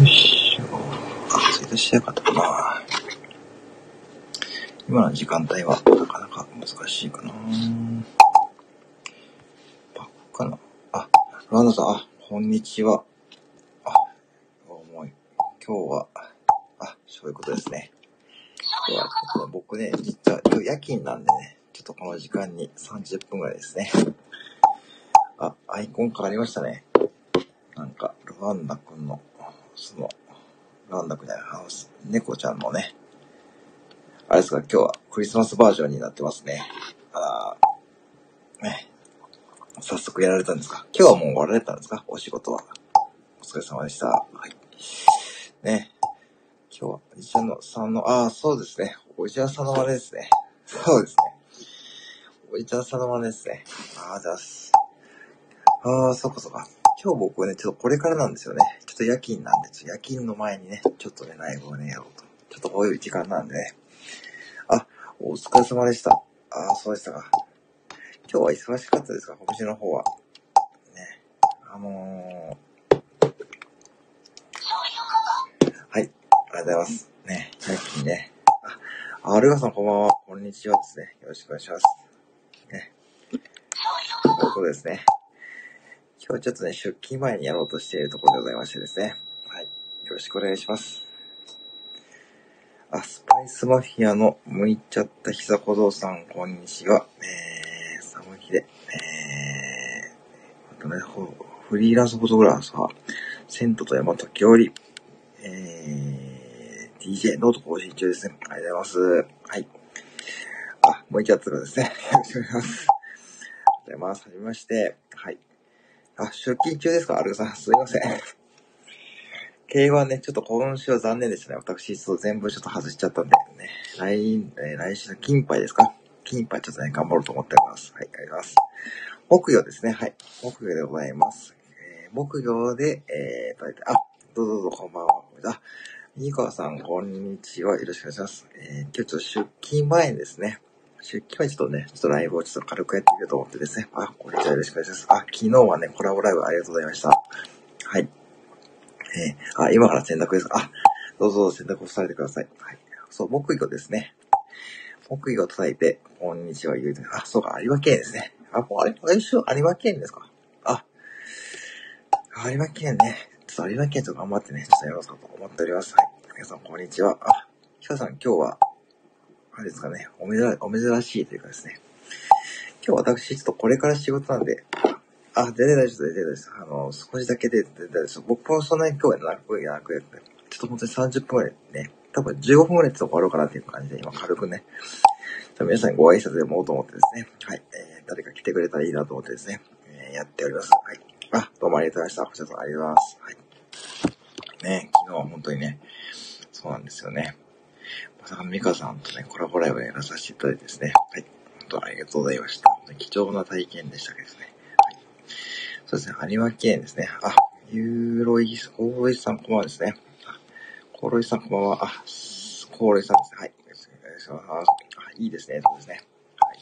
よいしょ。あ、ツイートしてなかったかな。今の時間帯はなかなか難しいかな。パックかな。あ、ロランドさん、あ、こんにちは。あ、重い。今日は、あ、そういうことですね。今日はちょっとね、僕ね、実は今日夜勤なんでね、ちょっとこの時間に30分ぐらいですね。あ、アイコン変わりましたね。なんか、ルワンダくんの、その、ルワンダくんじゃない、あの、猫ちゃんのね、あれですか、今日はクリスマスバージョンになってますね。あーね。早速やられたんですか？今日はもう終わられたんですか？お仕事は。お疲れ様でした。はい。ね。今日は、おじちゃんのさんの、ああ、そうですね。おじちゃんさんの真似ですね。そうですね。おじちゃんさんの真似ですね。ああ、じゃあ、ああ、そっかそっか。今日僕はね、ちょっとこれからなんですよね。ちょっと夜勤なんで、ちょっと夜勤の前にね、ちょっとね、ライブをね、やろうと。ちょっとこういう時間なんでね。あ、お疲れ様でした。ああ、そうでしたか。今日は忙しかったですか？告知の方は。ね。あのー、はい。ありがとうございます。ね。夜勤ね。あ、アルガさんこんばんは。こんにちはですね。よろしくお願いします。ね。ということですね。今日ちょっとね、出勤前にやろうとしているところでございましてですね。はい。よろしくお願いします。あ、スパイスマフィアの向いちゃった膝小僧さん、こんにちは。えー、寒い日で、えー、あとね、ほフリーランスフォトグラファー、セントと山時折、えー、DJ ノート更新中ですね。ありがとうございます。はい。あ、向いちゃったらですね。よろしくお願いします。ありがとうございます。はじめまして。はい。あ、出勤中ですか？アルさん。すいません。競馬ね、ちょっと今週は残念でしたね。私、ちょっと全部ちょっと外しちゃったんで、ね。来、えー来週の金杯ですか？金杯ちょっとね、頑張ろうと思っております。はい、あります。木魚ですね。はい。木魚でございます。えー木魚で、えー、と、あ、どうぞどうぞ、こんばんは。あ、ニコさん、こんにちは。よろしくお願いします。えー、今日ちょっと出勤前ですね。出勤前にちょっとね、ちょっとライブをちょっと軽くやってみようと思ってですね。あ、こんにちは。よろしくお願いします。あ、昨日はね、コラボライブありがとうございました。はい。えー、あ、今から洗濯ですか？あ、どうぞ洗濯をされてください。はい。そう、木魚ですね。木魚を叩いて、こんにちは言うて、あ、そうか、有馬県ですね。あ、もうあれ、あれ一緒、有馬県ですか？あ、有馬県ね。ちょっと有馬県ちょっと頑張ってね、ちょっとやろうかと思っております。はい。皆さん、こんにちは。あ、ひかさん、今日は、あれですかね、おめざ、お珍しいというかですね。今日私、ちょっとこれから仕事なんで、あ、全然大丈夫です、全然大丈夫です。あの、少しだけで全然大丈夫です。僕もそんなに今日は長くやなくやって、ちょっと本当に30分ぐらいね、多分15分ぐらいで終わろうかなっていう感じで、今軽くね、皆さんにご挨拶でもうと思ってですね、はい、えー、誰か来てくれたらいいなと思ってですね、えー、やっております。はい。あ、どうもありがとうございました。こちらこそありがとうございます。はい。ね、昨日は本当にね、そうなんですよね。まさかミカさんとね、コラボライブをやらさせていただいてですね、はい。本当ありがとうございました。貴重な体験でしたけどね。はい。そうですね、有馬県ですね。あ、ユーロイス、コーロイさんこんばんはですね。コーロイさんこんばんは。あ、コーロイさんですね。はい。お願いします。あ、いいですね。そうですね。はい。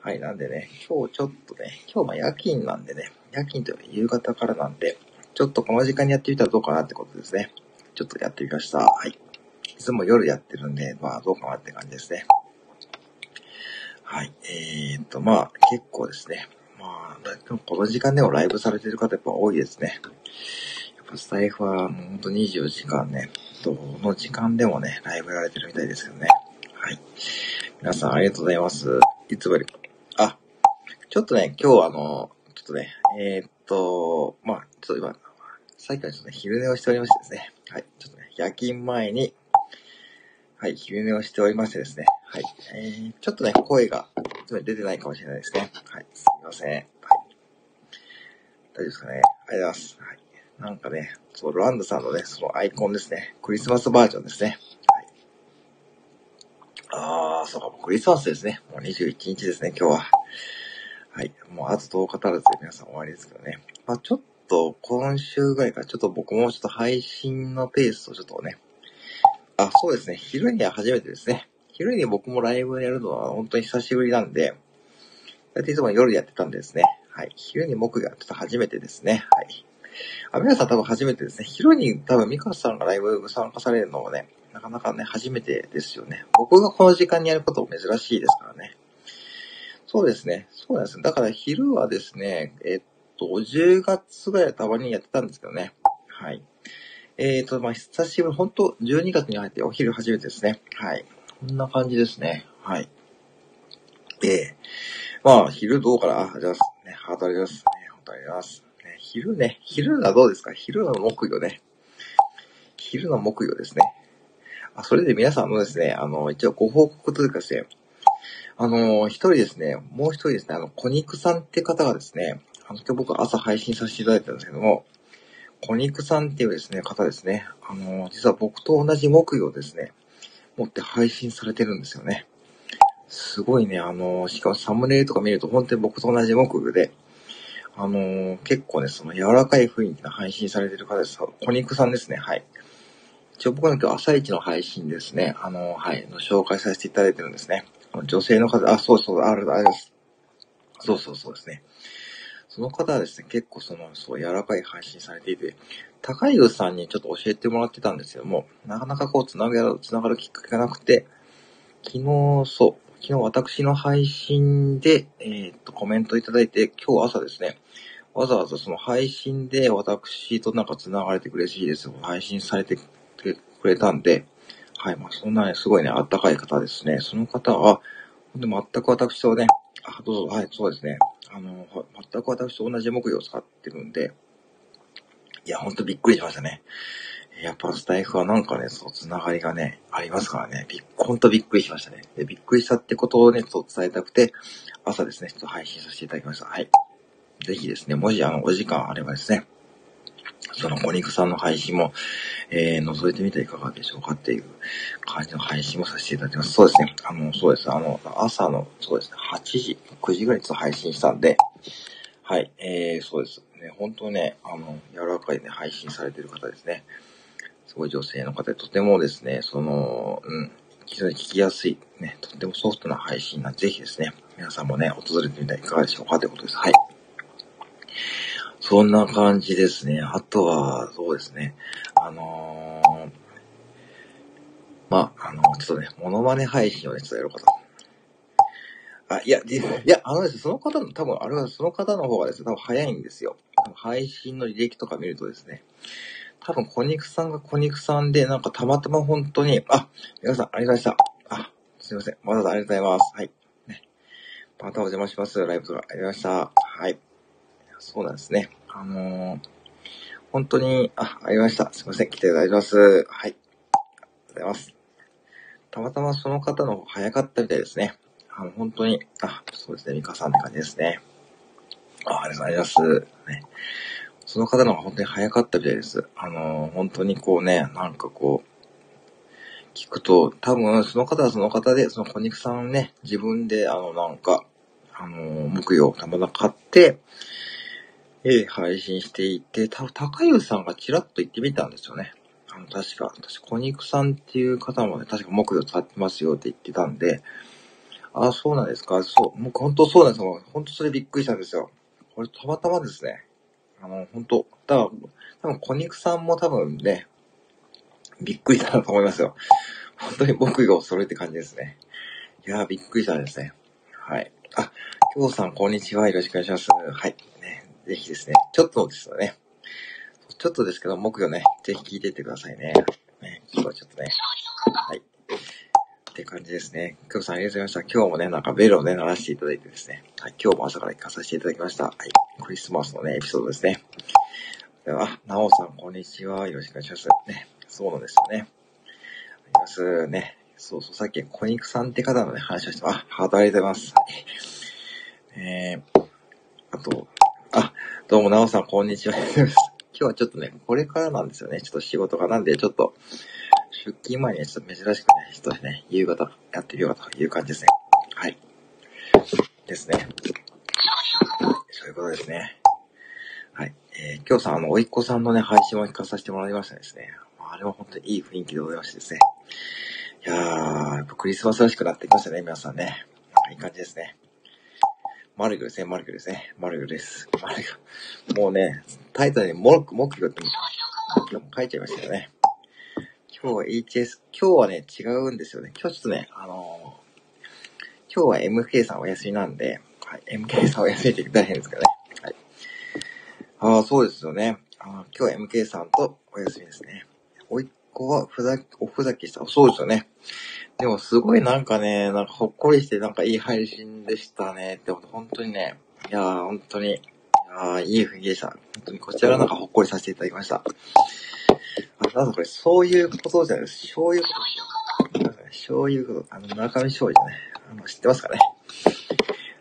はい、なんでね、今日ちょっとね、今日ま夜勤なんでね、夜勤というか夕方からなんで、ちょっとこの時間にやってみたらどうかなってことですね。ちょっとやってみました。はい。いつも夜やってるんで、まあどうかなって感じですね。はい。えー、っと、まあ結構ですね。まあ、この時間でもライブされてる方やっぱ多いですね。やっぱスタイフはもうほんと24時間ね、どの時間でもね、ライブやられてるみたいですよね。はい。皆さんありがとうございます。いつもより、あ、ちょっとね、今日あの、ちょっとね、えー、っと、まあ、ちょっと今、さっきからちょっとね、昼寝をしておりましてですね。はい。ちょっとね、夜勤前に、はい、昼寝をしておりましてですね。はい。えー、ちょっとね、声が、出てないかもしれないですね。はい。すみません。はい。大丈夫ですかね。ありがとうございます。はい。なんかね、そう、ロランドさんのね、そのアイコンですね。クリスマスバージョンですね。はい。あー、そうか、もうクリスマスですね。もう21日ですね、今日は。はい。もうあと10日足らずで皆さん終わりですけどね。まあちょっと、今週ぐらいからちょっと僕もちょっと配信のペースをちょっとね、あ、そうですね。昼には初めてですね。昼に僕もライブやるのは本当に久しぶりなんで、だっていつも夜やってたんですね。はい。昼に僕がちょっと初めてですね。はい。あ、皆さん多分初めてですね。昼に多分ミカさんがライブ参加されるのもね、なかなかね、初めてですよね。僕がこの時間にやることも珍しいですからね。そうですね。そうなんです。だから昼はですね、えっと、10月ぐらいたまにやってたんですけどね。はい。えっ、と、まあ、久しぶり、本当12月に入ってお昼初めてですね。はい。こんな感じですね。はい。で、まあ、昼どうかなあ、じゃあ、ね、ハートあります。ね、本当あります。ね、昼ね、昼はどうですか？昼の木曜ね。昼の木曜ですね。あ、それで皆さんのですね、あの、一応ご報告というかですね、あの、一人ですね、もう一人ですね、あの、小肉さんって方がですね、あの、今日僕朝配信させていただいたんですけども、小肉さんっていうですね、方ですね。あの、実は僕と同じ木曜ですね、持って配信されてるんですよね。すごいね、あの、しかもサムネイルとか見ると本当に僕と同じ木魚で、あの、結構ね、その柔らかい雰囲気の配信されてる方です。小肉さんですね、はい。一応僕の今日朝一の配信ですね、あの、はい、の紹介させていただいてるんですね。女性の方、あ、そうそう、ある、あれです。そうそうそうですね。その方はですね、結構その、そう、柔らかい配信されていて、高井さんにちょっと教えてもらってたんですけども、なかなかこう、つながる、つながるきっかけがなくて、昨日、そう、昨日私の配信で、えー、っと、コメントいただいて、今日朝ですね、わざわざその配信で私となんか繋がれて嬉しいです。配信されてくれたんで、はい、まあそんなね、すごいね、あったかい方ですね。その方は、ほんで全く私とね、あ、どうぞ、はい、そうですね。あの、全く私と同じ木魚を使ってるんで、いや、ほんとびっくりしましたね。やっぱスタイフはなんかね、そう、つながりがね、ありますからね、びっ、ほんとびっくりしましたね。で、びっくりしたってことをね、そう伝えたくて、朝ですね、ちょっと配信させていただきました。はい。ぜひですね、もしあの、お時間あればですね、そのお肉さんの配信も、えー、覗いてみてはいかがでしょうかっていう感じの配信もさせていただきます。そうですね。あの、そうです。あの、朝の、そうですね、8時、9時ぐらいに配信したんで、はい、えー、そうです。ね、本当ね、あの、柔らかいね、配信されてる方ですね。すごい女性の方で、とてもですね、その、うん、非常に聞きやすい、ね、とてもソフトな配信な、ぜひですね、皆さんもね、訪れてみてはいかがでしょうかということです。はい。そんな感じですね。あとは、そうですね。あのー、まあ、あの、ちょっとね、モノマネ配信をね、ちょっとやろうかと。あ、いや、いや、あのですね、その方の、多分、あれはその方の方がですね、多分早いんですよ。配信の履歴とか見るとですね、多分、小肉さんが小肉さんで、なんかたまたま本当に、あ、皆さん、ありがとうございました。あ、すいません。わざわざありがとうございます。はい。ね。またお邪魔します。ライブとかありがとうございました。はい。そうなんですね。あのー、本当に、あ、ありました。すいません。来ていただきます。はい。ありがとうございます。たまたまその方の方早かったみたいですね。あの、本当に、あ、そうですね。ミカさんって感じですね。あ、ありがとうございます。ね。その方の方が本当に早かったみたいです。あのー、本当にこうね、なんかこう、聞くと、多分その方はその方で、その小肉さんね、自分であのなんか、あのー、木曜たまたま買って、えー、配信していて、多分高湯さんがちらっと言ってみたんですよね。あの、確か、私、小肉さんっていう方もね、確か木曜使ってますよって言ってたんで、あ、そうなんですか？そう、僕本当そうなんですよ。本当それびっくりしたんですよ。これたまたまですね。あの、本当多分、多分、小肉さんも多分ね、びっくりしたなと思いますよ。本当に僕がそれって感じですね。いやー、びっくりしたですね。はい。あ、京さん、こんにちは。よろしくお願いします。はい。ぜひですね、ちょっとですよね。ちょっとですけど、木曜ね、ぜひ聞いていってくださいね。ね、今日はちょっとね。はい。って感じですね。京さんありがとうございました。今日もね、なんかベルをね、鳴らしていただいてですね。はい、今日も朝から行かさせていただきました。はい。クリスマスのね、エピソードですね。では、なおさん、こんにちは。よろしくお願いします。ね。そうなんですよね。ありますね。そうそう、さっき、小肉さんって方のね、話をして、あ、ハートありがとうございます。はい。えー、あと、どうも、なおさん、こんにちは。今日はちょっとね、これからなんですよね。ちょっと仕事がなんで、ちょっと、出勤前にちょっと珍しくね、人でね、夕方やってるよという感じですね。はい。ですね。そういうことですね。はい。えー、今日さん、あの、おいっ子さんのね、配信を聞かさせてもらいましたですね。あれは本当にいい雰囲気でございましてですね。いやー、やっぱクリスマスらしくなってきましたね、皆さんね。なんかいい感じですね。マルギョですね、マルギョですね。マルギョです。マルギョ。もうね、タイトルにモルク、モックって今日も書いちゃいましたよね。今日は HS、今日はね、違うんですよね。今日ちょっとね、あのー今日は MK さんお休みなんで、はい、MK さんお休みって大変ですけどね。はい。ああ、そうですよね。あ今日は MK さんとお休みですね。おい子はふざけ、おふざけした。そうですよね。でもすごいなんかね、なんかほっこりしてなんかいい配信でしたね。って本当にね、いやー本当に、いやーいい雰囲気でした。本当にこちらなんかほっこりさせていただきました。あ、なんだこれ、そういうことじゃないです。そういうこと。そういうこと。あの、村上勝利じゃない。あの、知ってますかね。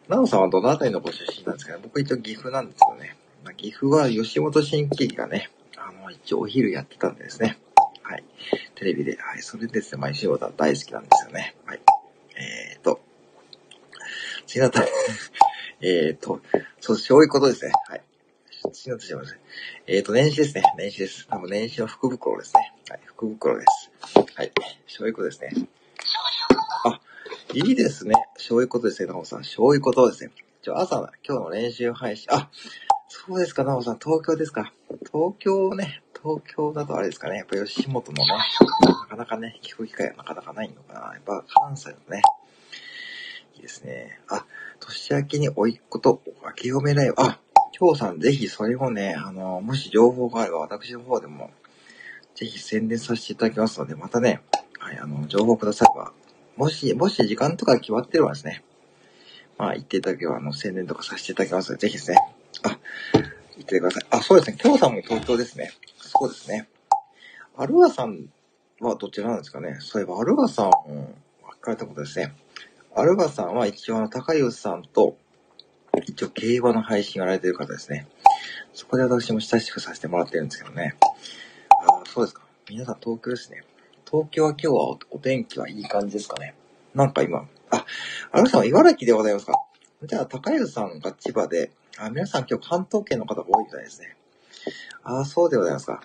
なおさんはどのあたりのご出身なんですかね。僕一応岐阜なんですけどね。まあ、岐阜は吉本新喜劇がね、あの、一応お昼やってたんですね。はい。テレビで。はい。それでですね、毎週は大好きなんですよね。はい。えーと。次のあたり。えーと。そう、そういうことですね。はい。次のあたります。えーと、年始ですね。年始です。多分年始の福袋ですね。はい。福袋です。はい。そういうことですね。あ、いいですね。そういうことですね、なおさん。そういうことですね。じゃ朝、今日の練習配信。あ、そうですか、なおさん。東京ですか。東京ね。東京だとあれですかね。やっぱ吉本のね、なかなかね、聞く機会がなかなかないのかな。やっぱ関西のね。いいですね。あ、年明けにおいっ子と明けおめライブ。あ、今日さんぜひそれをね、あの、もし情報があれば私の方でも、ぜひ宣伝させていただきますので、またね、はい、あの、情報くだされば、もし、もし時間とか決まってればですね、まあ、言っていただければ、あの、宣伝とかさせていただきますので、ぜひですね、あ、言ってください。あ、そうですね、今日さんも東京ですね。そうですね。アルガさんはどちらなんですかね？そういえば、アルガさん、分かれたことですね。アルガさんは一応、あの、高吉さんと、一応、競馬の配信をやられている方ですね。そこで私も親しくさせてもらってるんですけどね。ああそうですか。皆さん東京ですね。東京は今日はおお天気はいい感じですかね？なんか今、あ、アルさんは茨城でございますか？じゃあ、高吉さんが千葉で、あ、皆さん今日関東圏の方が多いみたいですね。ああ、そうでございますか。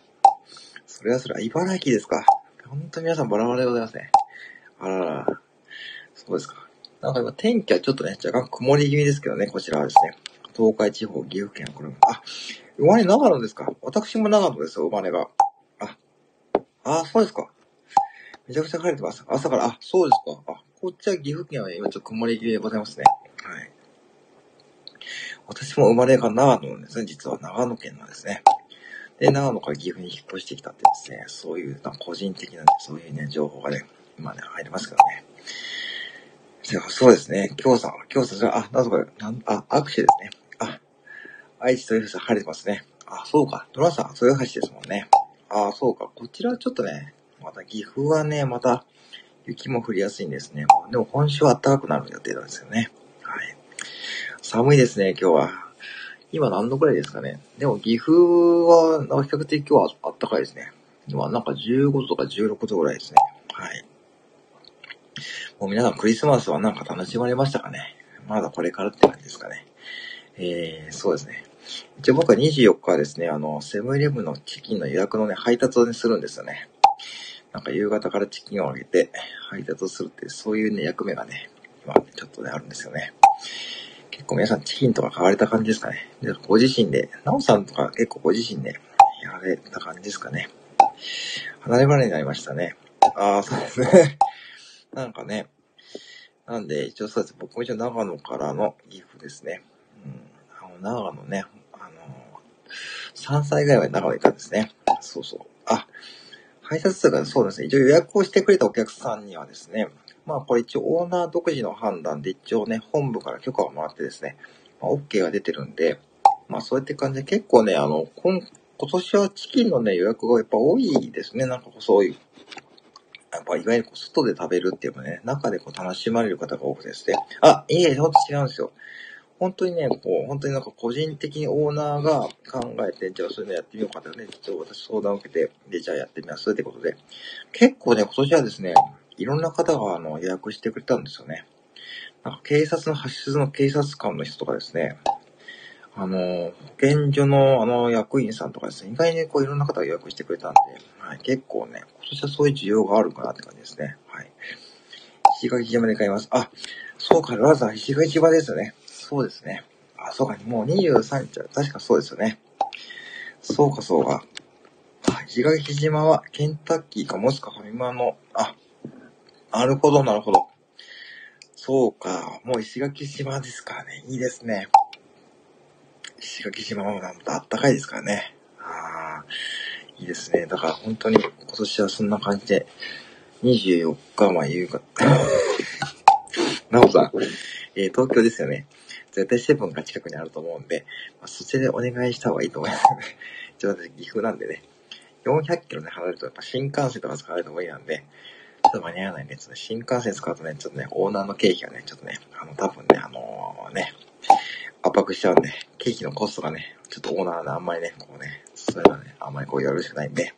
それはそれは茨城ですか。本当に皆さんバラバラでございますね。あらら。そうですか。なんか今天気はちょっとね、若干曇り気味ですけどね、こちらはですね。東海地方、岐阜県、これも。あ、生まれ長野ですか。私も長野ですよ、生まれが。あ、あ、そうですか。めちゃくちゃ晴れてます。朝から、あ、そうですか。あ、こっちは岐阜県は今ちょっと曇り気味でございますね。はい。私も生まれが長野なんですね。実は長野県なんですね。で、長野から岐阜に引っ越してきたってですね、そういう、なんか個人的なね、そういうね、情報がね、今ね、入りますけどね。そうですね。京さん、京さ、あ、なんとか、なん、あ、握手ですね。あ、愛知豊橋晴れてますね。あ、そうか。ドラさん、豊橋ですもんね。あ、そうか。こちらちょっとね、また岐阜はね、また雪も降りやすいんですね。でも今週は暖かくなる予定なんですよね。はい。寒いですね、今日は。今何度くらいですかね。でも岐阜は、比較的今日は暖かいですね。今なんか15度とか16度ぐらいですね。はい。もう皆さんクリスマスはなんか楽しまれましたかねまだこれからって感じですかね。えー、そうですね。一応僕は24日はですね、あの、セブンイレブンのチキンの予約のね、配達をね、するんですよね。なんか夕方からチキンをあげて配達をするって、そういうね、役目がね、今、ちょっとね、あるんですよね。結構皆さんチキンとか買われた感じですかね。でご自身で、なおさんとか結構ご自身でやられた感じですかね。離れ離れになりましたね。ああ、そうですね。なんかね。なんで、一応そうです。僕も一応長野からの岐阜ですね。うん。あの、長野ね、あの、3歳ぐらいまで長野にいたんですね。そうそう。あ、配達数がそうですね。一応予約をしてくれたお客さんにはですね、まあこれ一応オーナー独自の判断で一応ね、本部から許可をもらってですね、まあ、OK が出てるんで、まあそうやって感じで結構ね、あの、今今年はチキンのね、予約がやっぱ多いですね。なんかこうそういう。やっぱいわゆるこう外で食べるっていうのね、中でこう楽しまれる方が多くてですね。あ、いえ、ほんと違うんですよ。本当にね、こう、本当になんか個人的にオーナーが考えて、じゃあそういうのやってみようかってね、実は私相談を受けて、で、じゃあやってみますってことで、結構ね、今年はですね、いろんな方があの予約してくれたんですよね。なんか警察の発出の警察官の人とかですね、あの、保健所のあの役員さんとかですね、意外にこういろんな方が予約してくれたんで、はい、結構ね、今年はそういう需要があるかなって感じですね。はい。石垣島で買います。あ、そうか、ラザー石垣島ですよね。そうですね。あ、そうか、もう23日は、確かそうですよね。そうか、そうか。石垣島はケンタッキーかもしくはファミマの、あ、なるほど、なるほど。そうか、もう石垣島ですからね。いいですね。石垣島はなんとあったかいですからね。ああ、いいですね。だから本当に今年はそんな感じで、24日は夕方。なおさん、えー、東京ですよね。絶対セブンが近くにあると思うんで、まあ、そちらでお願いした方がいいと思います。ちょっと私岐阜なんでね、400キロね、離れるとやっぱ新幹線とか使われた方がいいなんで、と間に合わないんで、ちょっと新幹線使うとね、ちょっとね、オーナーの経費がね、ちょっとね、あの、多分ね、あのー、ね、圧迫しちゃうんで、経費のコストがね、ちょっとオーナーのあんまりね、こうね、それはね、あんまりこうよろしくないんで、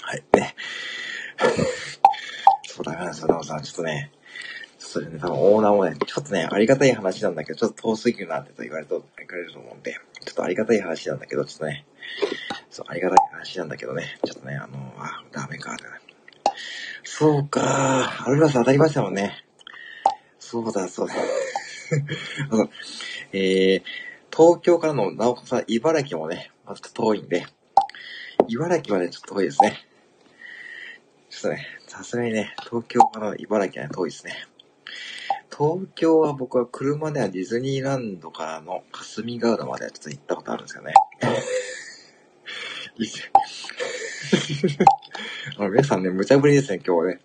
はい、ね。そうだな、そのさん、ちょっとね、それね、多分オーナーもね、ちょっとね、ありがたい話なんだけど、ちょっと遠すぎるなってと言われると、言われると思うんで、ちょっとありがたい話なんだけど、ちょっとね、そう、ありがたい話なんだけどね、ちょっとね、あのー、あ、ダメか、ってね。そうか、アルバス当たりましたもんね。そうだ、そうだ。えー、東京からの、なおかつ茨城もね、まあ、ちょっと遠いんで、茨城はね、ちょっと遠いですね。ちょっとね、さすがにね、東京からの茨城は、遠いですね。東京は僕は車ではディズニーランドからの霞ヶ浦まではちょっと行ったことあるんですよね。あ皆さんね、無茶ぶりですね、今日はね。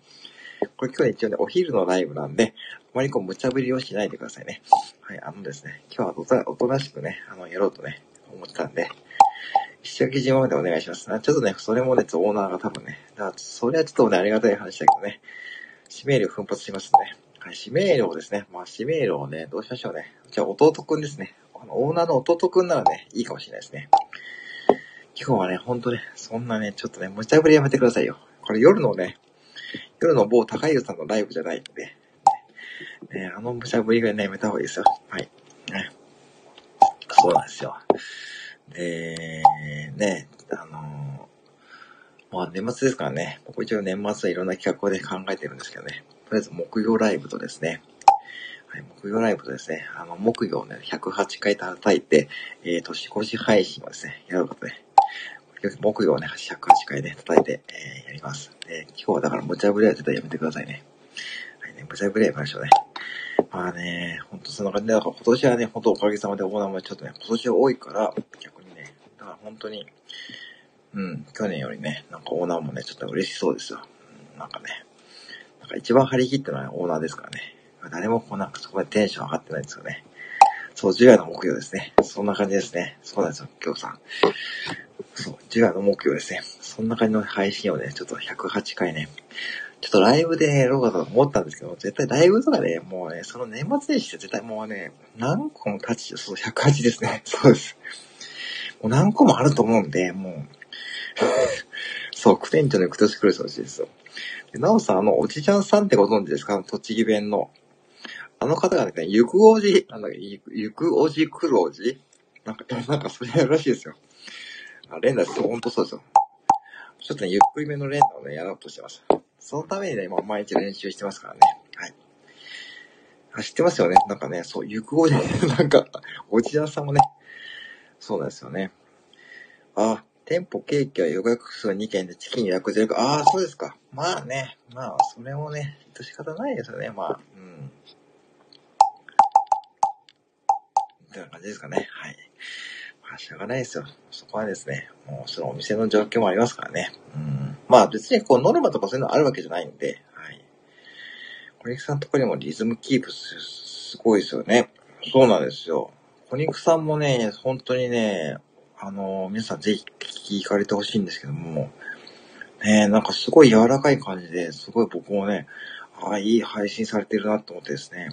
これ今日は一応ね、お昼のライブなんで、あまりこう無茶ぶりをしないでくださいね。はい、あのですね、今日はおとなしくね、あの、やろうとね、思ってたんで、石垣島までお願いします。ちょっとね、それもね、オーナーが多分ね、だからそれはちょっとね、ありがたい話だけどね、指名料奮発しますね。はい、指名料ですね。まあ、指名料をね、どうしましょうね。じゃあ、弟くんですね。あの、オーナーの弟くんならね、いいかもしれないですね。今日はね、ほんとね、そんなね、ちょっとね、無茶ぶりやめてくださいよ。これ夜のね、夜の某高湯さんのライブじゃないんで、ね、あの無茶ぶりがね、やめた方がいいですよ。はい。ね。そうなんですよ。で、ね、あのー、まあ年末ですからね、僕一応年末はいろんな企画で考えてるんですけどね、とりあえず木曜ライブとですね、はい、木曜ライブとですね、あの、木曜ね、108回叩いて、えー、年越し配信をですね、やることで、木曜ね、108回ね、叩いて、えー、やります。で、今日はだから無茶ぶりは絶対やめてくださいね。はいね、無茶ぶりはやめましょうね。まあね、ほんとそんな感じで、だから今年はね、ほんとおかげさまでオーナーもちょっとね、今年は多いから、逆にね、だから本当に、うん、去年よりね、なんかオーナーもね、ちょっと嬉しそうですよ。うん、なんかね、なんか一番張り切ったのはオーナーですからね。誰もこうなんかそこまでテンション上がってないですよね。そう、10夜の木曜ですね。そんな感じですね。そうなんですよ、今日さん。そう、10夜の木曜ですね。そんな感じの配信をね、ちょっと108回ね、ちょっとライブでね、やろうかと思ったんですけど、絶対ライブとかね、もうね、その年末年始って絶対もうね、何個もタッチ、そう、108ですね。そうです。もう何個もあると思うんで、もう、そう、クテンチョのクトシクルスのしですよ。なおさん、あの、おじちゃんさんってご存知ですか？栃木弁の。あの方がね、ゆくおじ、なんだっけ、ゆくおじくるおじ？なんか、なんかそれやるらしいですよ。あ、連打ってほんとそうですよ。ちょっとね、ゆっくりめの連打をね、やろうとしてます。そのためにね、今毎日練習してますからね。はい。あ、知ってますよね。なんかね、そう、ゆくおじ、なんか、おじやさんもね、そうなんですよね。あ、店舗ケーキは予約数2件でチキン予約0か。ああ、そうですか。まあね、まあ、それもね、と仕方ないですよね。まあ、うん。ってな感じですかね。はい。あ、しょうがないですよ。そこはですね、もうそのお店の状況もありますからね。うん。まあ別にこうノルマとかそういうのあるわけじゃないんで、はい。小肉さんとこにもリズムキープすすごいですよね。そうなんですよ。小肉さんもね、本当にね、あの、皆さんぜひ聞かれてほしいんですけども、ねなんかすごい柔らかい感じで、すごい僕もね、ああ、いい配信されてるなと思ってですね、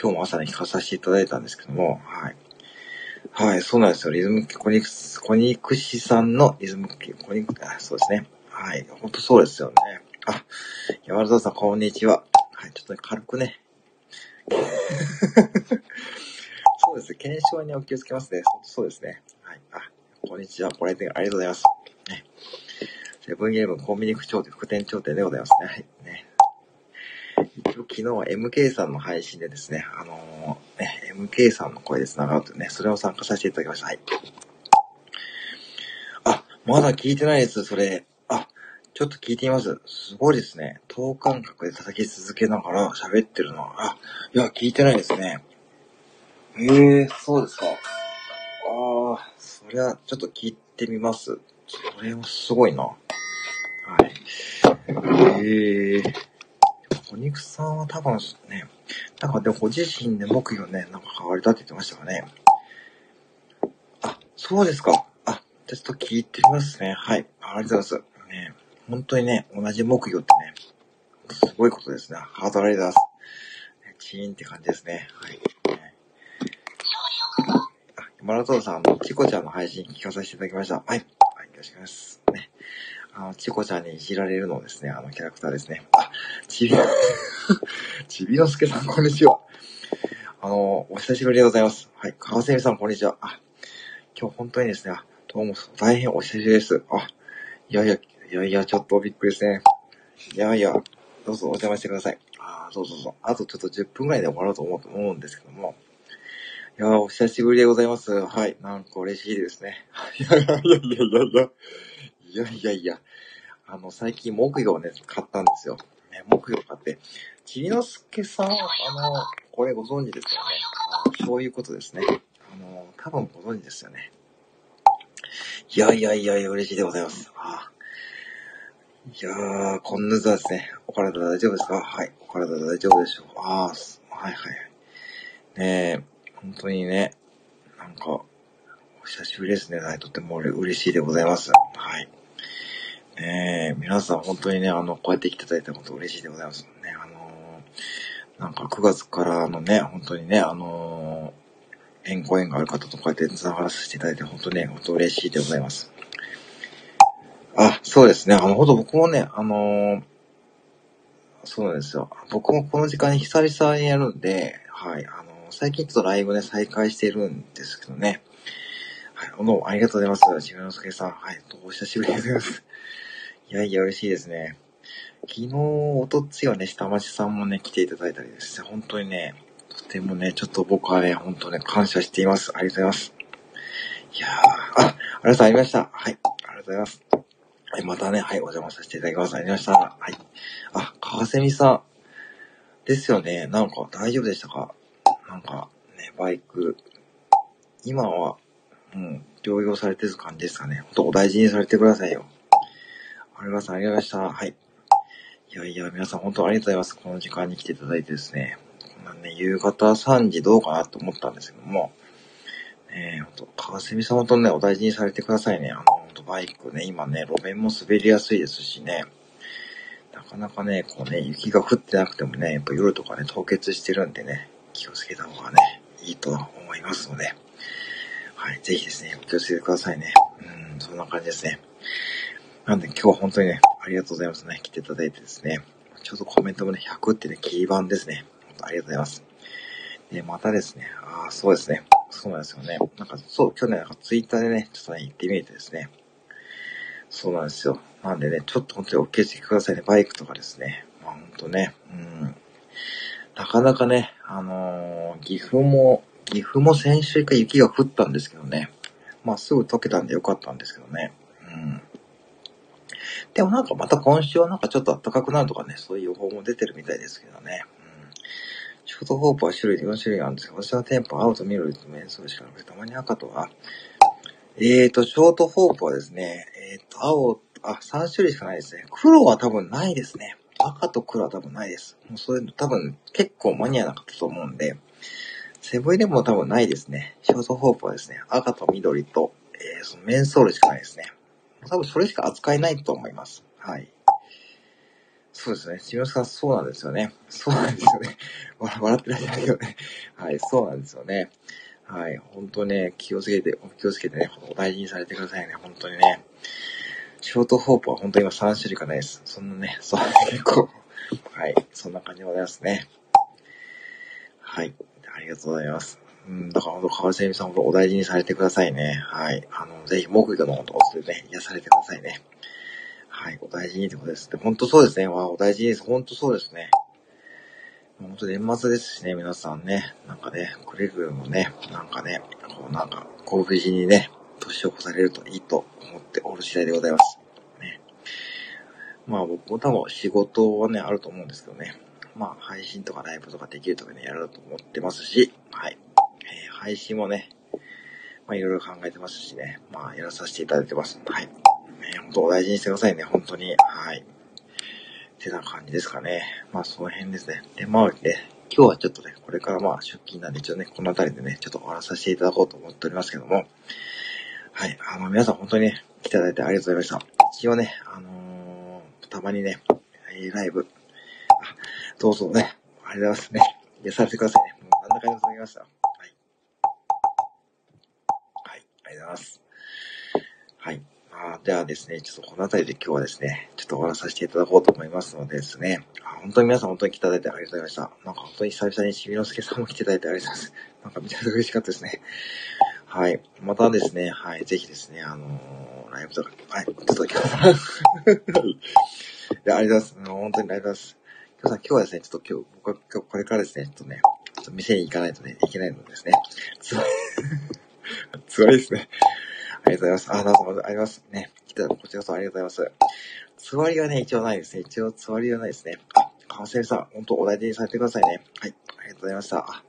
今日も朝に聞かさせていただいたんですけども、はい。はい、そうなんですよ。リズム、コニクス、コニクシさんのリズム、コニク、あ、そうですね。はい、ほんとそうですよね。あ、山田さん、こんにちは。はい、ちょっと、軽くね。そうです。検証にお気をつけますね。そうですね。はい。あ、こんにちは。ご来店ありがとうございます。ね。セブンイレブンコンビニ副頂点、副店頂点でございますね。はい。ね。一応昨日は MK さんの配信でですね、あの、ね、MK さんの声で繋がるとね、それを参加させていただきました。はい。あ、まだ聞いてないです、それ。あ、ちょっと聞いてみます。すごいですね。等間隔で叩き続けながら喋ってるのは、あ、いや、聞いてないですね。へえー、そうですか。ああ、それはちょっと聞いてみます。それはすごいな。はい。ええー。肉さんは多分ね、なんかでもご自身で木魚ね、なんか変わりたって言ってましたかね。あ、そうですか。あ、ちょっと聞いてみますね。はい。ありがとうございます。ね、本当にね、同じ木魚ってね、すごいことですね。ハートありがとうございます。チーンって感じですね。はい。あ、マラトーさん、チコちゃんの配信聞かさせていただきました。はい。はい、よろしくお願いします。ね。あの、チコちゃんにいじられるのですね、あのキャラクターですね。あ、ちび、ちびのすけさん、こんにちは。あの、お久しぶりでございます。はい。川瀬美さん、こんにちは。あ、今日本当にですね、どうも、大変お久しぶりです。あ、いやいや、いやいや、ちょっとびっくりですね。いやいや、どうぞお邪魔してください。あ、そうそうそう。あとちょっと10分くらいで終わろうと思うと思うんですけども。いやお久しぶりでございます。はい。なんか嬉しいですね。いやいやいやいやいやいや。いやいやいや。あの、最近木魚をね、買ったんですよ。ね、木魚を買って。ちびのすけさん、あの、これご存知ですよね。そういうことですね。あの、多分ご存知ですよね。いやいやいやいや、嬉しいでございます。あいやー、こんなずはですね。お体大丈夫ですか？はい。お体大丈夫でしょうかああ、はいはい。ねえ、本当にね、なんか、お久しぶりですね。はい、とても嬉しいでございます。はい。皆さん本当にね、あの、こうやって来ていただいたこと嬉しいでございます。ね、あのー、なんか9月からのね、本当にね、あのー、縁ご縁がある方とこうやって繋がらせていただいて、本当ね、本当嬉しいでございます。あ、そうですね。あの、ほんと僕もね、あのー、そうなんですよ。僕もこの時間に久々にやるんで、はい、あの、最近ちょっとライブね、再開してるんですけどね。はい、どうもありがとうございます。自分のすけさん。はい、どうもお久しぶりでございます。いやいや、嬉しいですね。昨日、おとついはね、下町さんもね、来ていただいたりですね、本当にね、とてもね、ちょっと僕はね、本当ね、感謝しています。ありがとうございます。いやー、あ、ありがとうございました。はい、ありがとうございます。はい、またね、はい、お邪魔させていただきます。ありがとうございました。はい。あ、川蝉さん。ですよね。なんか大丈夫でしたか？なんか、ね、バイク。今は、うん、療養されてる感じですかね。ほんとお大事にされてくださいよ。ありがとうございました。はい。いやいや、皆さん本当ありがとうございます。この時間に来ていただいてですね。こんね、夕方3時どうかなと思ったんですけども、ねえ、ほんと、川蝉さん本当ね、お大事にされてくださいね。あの、バイクね、今ね、路面も滑りやすいですしね、なかなかね、こうね、雪が降ってなくてもね、やっぱ夜とかね、凍結してるんでね、気をつけた方がね、いいと思いますので、はい、ぜひですね、お気をつけてくださいね。うん、そんな感じですね。なんで今日は本当にね、ありがとうございますね。来ていただいてですね。ちょっとコメントもね、100ってね、キー版ですね。本当ありがとうございます。で、またですね、ああ、そうですね。そうなんですよね。なんか、そう、去年なんかツイッターでね、ちょっとね、行ってみてですね。そうなんですよ。なんでね、ちょっと本当にお気をつけくださいね。バイクとかですね。まあ本当ね、うん。なかなかね、あのー、岐阜も、岐阜も先週か雪が降ったんですけどね。まあすぐ溶けたんでよかったんですけどね。でもなんかまた今週はなんかちょっと暖かくなるとかね、そういう予報も出てるみたいですけどね。ショートホープは種類で4種類あるんですけど、私はテンポ、青と緑とメンソールしかなくて、たまに赤とは、えーと、ショートホープはですね、えーと、青、あ、3種類しかないですね。黒は多分ないですね。赤と黒は多分ないです。もうそういうの多分結構マニアな方と思うんで、セブンイレブンも多分ないですね。ショートホープはですね、赤と緑と、えー、そのメンソールしかないですね。多分それしか扱えないと思います。はい。そうですね。千代さん、そうなんですよね。そうなんですよね。笑ってらっしゃるよね。はい、そうなんですよね。はい。本当ね、気をつけて、気をつけてね、お大事にされてくださいね。本当にね。ショートホープは本当に今3種類かないです。そんなね、そう、結構、はい。そんな感じでございますね。はい。ありがとうございます。うん、だから本当、川瀬美さん、お大事にされてくださいね。はい。あの、ぜひ、木魚のことをするね、癒されてくださいね。はい。お大事にってことです。で、本当そうですね。わお大事にです。本当そうですね。本当年末ですしね、皆さんね、なんかね、くれぐれもね、なんかね、こうなんか、ご無事にね、年を越されるといいと思っておる次第でございます。ね。まあ僕も多分仕事はね、あると思うんですけどね。まあ配信とかライブとかできるとかね、やると思ってますし、はい。えー、配信もね、まあいろいろ考えてますしね、まあやらさせていただいてます。はい。えー、本当お大事にしてくださいね、本当に。はい。ってな感じですかね。まあその辺ですね。で、まあね、今日はちょっとね、これからまあ出勤なんで一応ね、この辺りでね、ちょっと終わらさせていただこうと思っておりますけども、はい。あの、皆さん本当にね、来ていただいてありがとうございました。一応ね、あのー、たまにね、ライブ、あ、どうぞね、ありがとうございますね。いや、させてくださいね。もう、なんだかんだ続きました。はい。はい、ありがとうございます。はい。まあではですね、ちょっとこの辺りで今日はですね、ちょっと終わらさせていただこうと思いますのでですね、あ本当に皆さん本当に来ていただいてありがとうございました。なんか本当に久々にしみのすけさんも来ていただいてありがとうございます。なんかめちゃくちゃ嬉しかったですね。はい。またですね、はい、ぜひですね、あのー、ライブとか、はい、お届けください。いや、ありがとうございます。本当にありがとうございます。今日さん、今日はですね、ちょっと今日、僕は今日これからですね、ちょっとね、ちょっと店に行かないとね、いけないのですね、つわり、つわりですね。ありがとうございます。あ、どうもありがとうございますね。来たこちらこそありがとうございます。つわりはね、一応ないですね。一応つわりはないですね。あ、川瀬さん、本当お大事にされてくださいね。はい。ありがとうございました。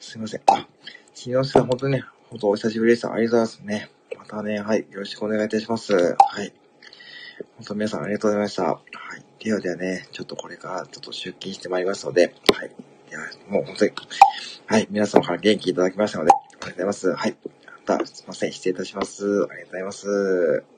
すいません。あ、新之助さん、本当にね、本当お久しぶりでした。ありがとうございますね。またね、はい。よろしくお願いいたします。はい。本当皆さんありがとうございました。はい。ではではね、ちょっとこれからちょっと出勤してまいりますので、はい。いや、もう本当に、はい。皆様から元気いただきましたので、ありがとうございます。はい。また、すいません。失礼いたします。ありがとうございます。